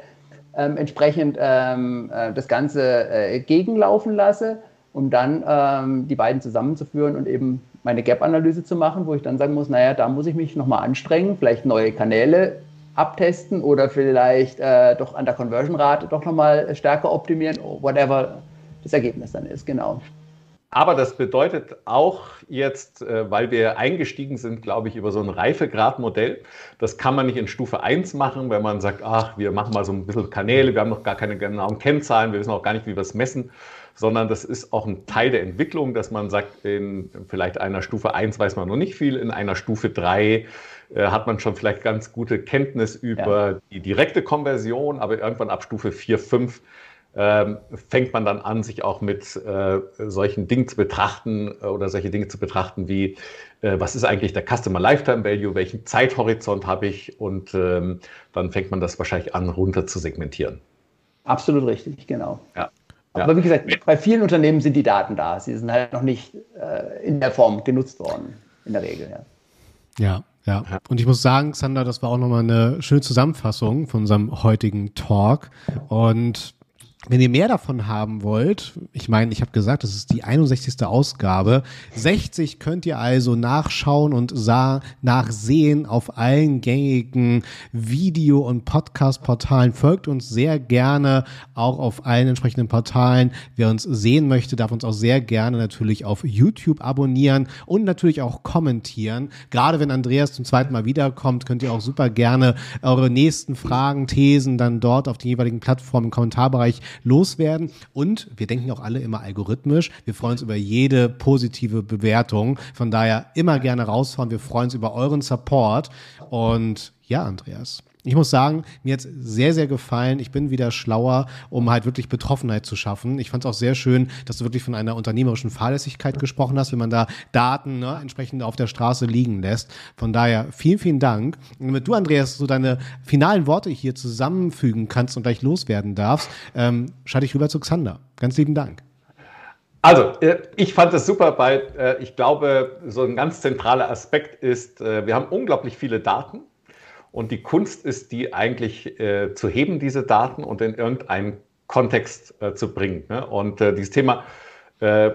ähm, entsprechend ähm, äh, das Ganze äh, gegenlaufen lasse, um dann ähm, die beiden zusammenzuführen und eben meine Gap-Analyse zu machen, wo ich dann sagen muss, naja, da muss ich mich nochmal anstrengen, vielleicht neue Kanäle abtesten oder vielleicht äh, doch an der Conversion-Rate doch nochmal stärker optimieren, whatever das Ergebnis dann ist, genau. Aber das bedeutet auch jetzt, äh, weil wir eingestiegen sind, glaube ich, über so ein Reifegradmodell. Das kann man nicht in Stufe 1 machen, wenn man sagt, ach, wir machen mal so ein bisschen Kanäle, wir haben noch gar keine genauen Kennzahlen, wir wissen auch gar nicht, wie wir es messen, sondern das ist auch ein Teil der Entwicklung, dass man sagt, in vielleicht einer Stufe 1 weiß man noch nicht viel, in einer Stufe 3 äh, hat man schon vielleicht ganz gute Kenntnis über ja. die direkte Konversion, aber irgendwann ab Stufe 4, 5 ähm, fängt man dann an, sich auch mit äh, solchen Dingen zu betrachten äh, oder solche Dinge zu betrachten wie, äh, was ist eigentlich der Customer Lifetime Value, welchen Zeithorizont habe ich und ähm, dann fängt man das wahrscheinlich an, runter zu segmentieren. Absolut richtig, genau. Ja. Aber wie gesagt, bei vielen Unternehmen sind die Daten da. Sie sind halt noch nicht äh, in der Form genutzt worden, in der Regel. Ja. Ja, ja, und ich muss sagen, Xander, das war auch nochmal eine schöne Zusammenfassung von unserem heutigen Talk. Und wenn ihr mehr davon haben wollt, ich meine, ich habe gesagt, das ist die 61. Ausgabe. 60 könnt ihr also nachschauen und sah, nachsehen auf allen gängigen Video- und Podcast-Portalen. Folgt uns sehr gerne auch auf allen entsprechenden Portalen. Wer uns sehen möchte, darf uns auch sehr gerne natürlich auf YouTube abonnieren und natürlich auch kommentieren. Gerade wenn Andreas zum zweiten Mal wiederkommt, könnt ihr auch super gerne eure nächsten Fragen, Thesen dann dort auf den jeweiligen Plattformen im Kommentarbereich loswerden. Und wir denken auch alle immer algorithmisch. Wir freuen uns über jede positive Bewertung. Von daher immer gerne rausfahren. Wir freuen uns über euren Support. Und ja, Andreas. Ich muss sagen, mir hat sehr, sehr gefallen. Ich bin wieder schlauer, um halt wirklich Betroffenheit zu schaffen. Ich fand es auch sehr schön, dass du wirklich von einer unternehmerischen Fahrlässigkeit gesprochen hast, wenn man da Daten ne, entsprechend auf der Straße liegen lässt. Von daher vielen, vielen Dank. Und damit du, Andreas, so deine finalen Worte hier zusammenfügen kannst und gleich loswerden darfst, ähm, schalte ich rüber zu Xander. Ganz lieben Dank. Also, äh, ich fand es super, weil äh, ich glaube, so ein ganz zentraler Aspekt ist, äh, wir haben unglaublich viele Daten und die Kunst ist, die eigentlich äh, zu heben, diese Daten und in irgendeinen Kontext äh, zu bringen. Ne? Und äh, dieses Thema äh,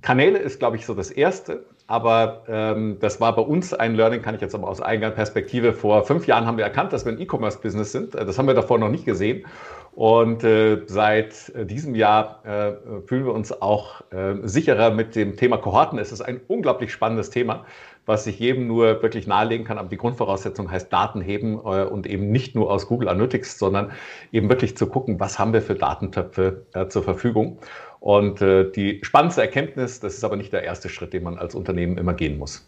Kanäle ist, glaube ich, so das Erste. Aber ähm, das war bei uns ein Learning, kann ich jetzt aber aus eigener Perspektive. Vor fünf Jahren haben wir erkannt, dass wir ein E-Commerce-Business sind. Äh, das haben wir davor noch nicht gesehen. Und äh, seit äh, diesem Jahr äh, fühlen wir uns auch äh, sicherer mit dem Thema Kohorten. Es ist ein unglaublich spannendes Thema was ich jedem nur wirklich nahelegen kann. Aber die Grundvoraussetzung heißt Daten heben äh, und eben nicht nur aus Google Analytics, sondern eben wirklich zu gucken, was haben wir für Datentöpfe äh, zur Verfügung. Und äh, die spannendste Erkenntnis, das ist aber nicht der erste Schritt, den man als Unternehmen immer gehen muss.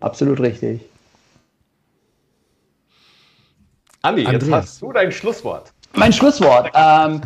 Absolut richtig. Andi, jetzt hast du dein Schlusswort. Mein Schlusswort. Ähm,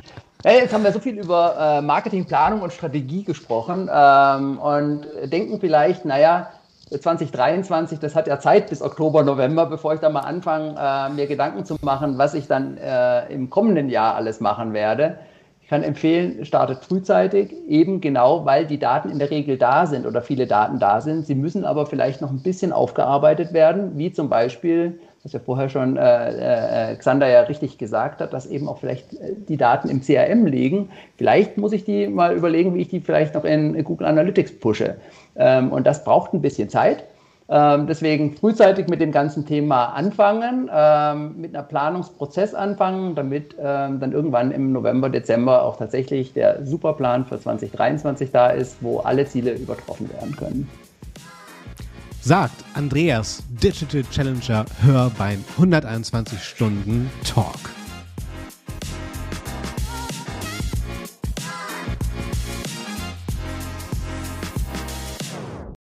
Hey, jetzt haben wir so viel über äh, Marketingplanung und Strategie gesprochen ähm, und denken vielleicht, naja, 2023, das hat ja Zeit bis Oktober, November, bevor ich da mal anfange, äh, mir Gedanken zu machen, was ich dann äh, im kommenden Jahr alles machen werde. Ich kann empfehlen, startet frühzeitig, eben genau, weil die Daten in der Regel da sind oder viele Daten da sind. Sie müssen aber vielleicht noch ein bisschen aufgearbeitet werden, wie zum Beispiel was ja vorher schon äh, äh, Xander ja richtig gesagt hat, dass eben auch vielleicht äh, die Daten im CRM liegen. Vielleicht muss ich die mal überlegen, wie ich die vielleicht noch in Google Analytics pushe. Ähm, und das braucht ein bisschen Zeit. Ähm, deswegen frühzeitig mit dem ganzen Thema anfangen, ähm, mit einer Planungsprozess anfangen, damit ähm, dann irgendwann im November, Dezember auch tatsächlich der Superplan für 2023 da ist, wo alle Ziele übertroffen werden können sagt Andreas, Digital Challenger, hör beim 121 Stunden Talk.